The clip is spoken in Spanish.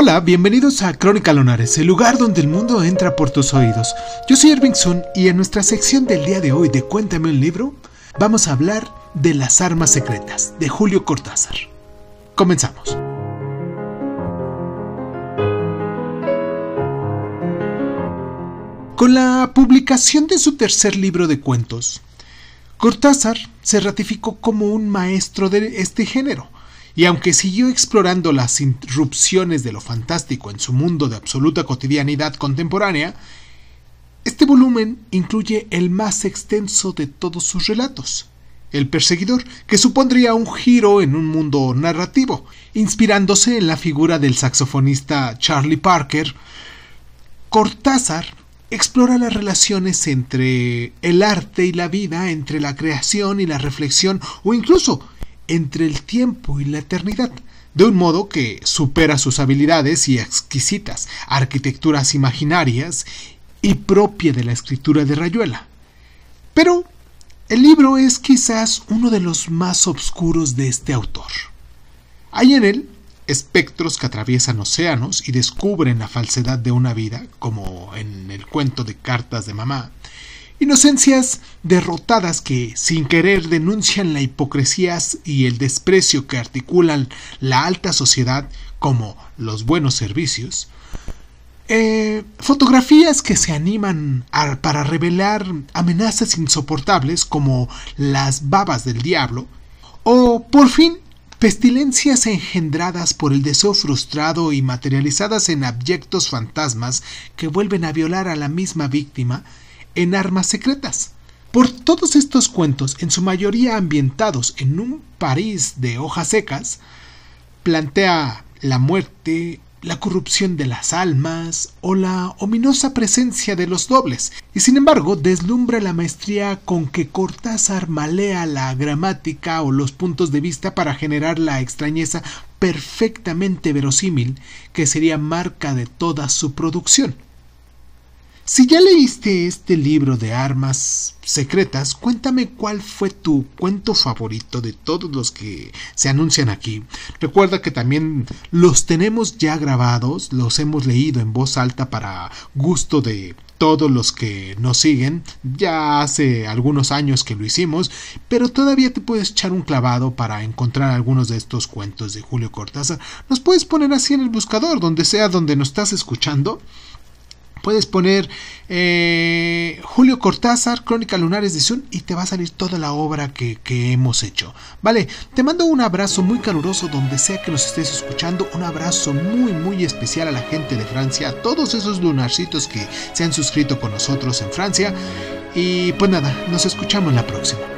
Hola, bienvenidos a Crónica Lunares, el lugar donde el mundo entra por tus oídos. Yo soy Irving Sun y en nuestra sección del día de hoy de Cuéntame un libro, vamos a hablar de Las Armas Secretas, de Julio Cortázar. Comenzamos. Con la publicación de su tercer libro de cuentos, Cortázar se ratificó como un maestro de este género, y aunque siguió explorando las irrupciones de lo fantástico en su mundo de absoluta cotidianidad contemporánea, este volumen incluye el más extenso de todos sus relatos, El perseguidor, que supondría un giro en un mundo narrativo, inspirándose en la figura del saxofonista Charlie Parker. Cortázar explora las relaciones entre el arte y la vida, entre la creación y la reflexión, o incluso entre el tiempo y la eternidad, de un modo que supera sus habilidades y exquisitas arquitecturas imaginarias y propia de la escritura de Rayuela. Pero el libro es quizás uno de los más oscuros de este autor. Hay en él espectros que atraviesan océanos y descubren la falsedad de una vida, como en el cuento de cartas de mamá, Inocencias derrotadas que, sin querer, denuncian la hipocresía y el desprecio que articulan la alta sociedad como los buenos servicios. Eh, fotografías que se animan para revelar amenazas insoportables como las babas del diablo. O, por fin, pestilencias engendradas por el deseo frustrado y materializadas en abyectos fantasmas que vuelven a violar a la misma víctima en armas secretas. Por todos estos cuentos, en su mayoría ambientados en un París de hojas secas, plantea la muerte, la corrupción de las almas o la ominosa presencia de los dobles, y sin embargo deslumbra la maestría con que Cortázar malea la gramática o los puntos de vista para generar la extrañeza perfectamente verosímil que sería marca de toda su producción. Si ya leíste este libro de armas secretas, cuéntame cuál fue tu cuento favorito de todos los que se anuncian aquí. Recuerda que también los tenemos ya grabados, los hemos leído en voz alta para gusto de todos los que nos siguen. Ya hace algunos años que lo hicimos, pero todavía te puedes echar un clavado para encontrar algunos de estos cuentos de Julio Cortázar. Nos puedes poner así en el buscador, donde sea donde nos estás escuchando Puedes poner eh, Julio Cortázar, Crónica Lunares de Sun y te va a salir toda la obra que, hemos hecho. Vale, te mando un abrazo muy caluroso donde sea que nos estés escuchando. Un abrazo muy, muy especial a la gente de Francia, a todos esos lunarcitos que se han suscrito con nosotros en Francia. Y pues nada, nos escuchamos la próxima.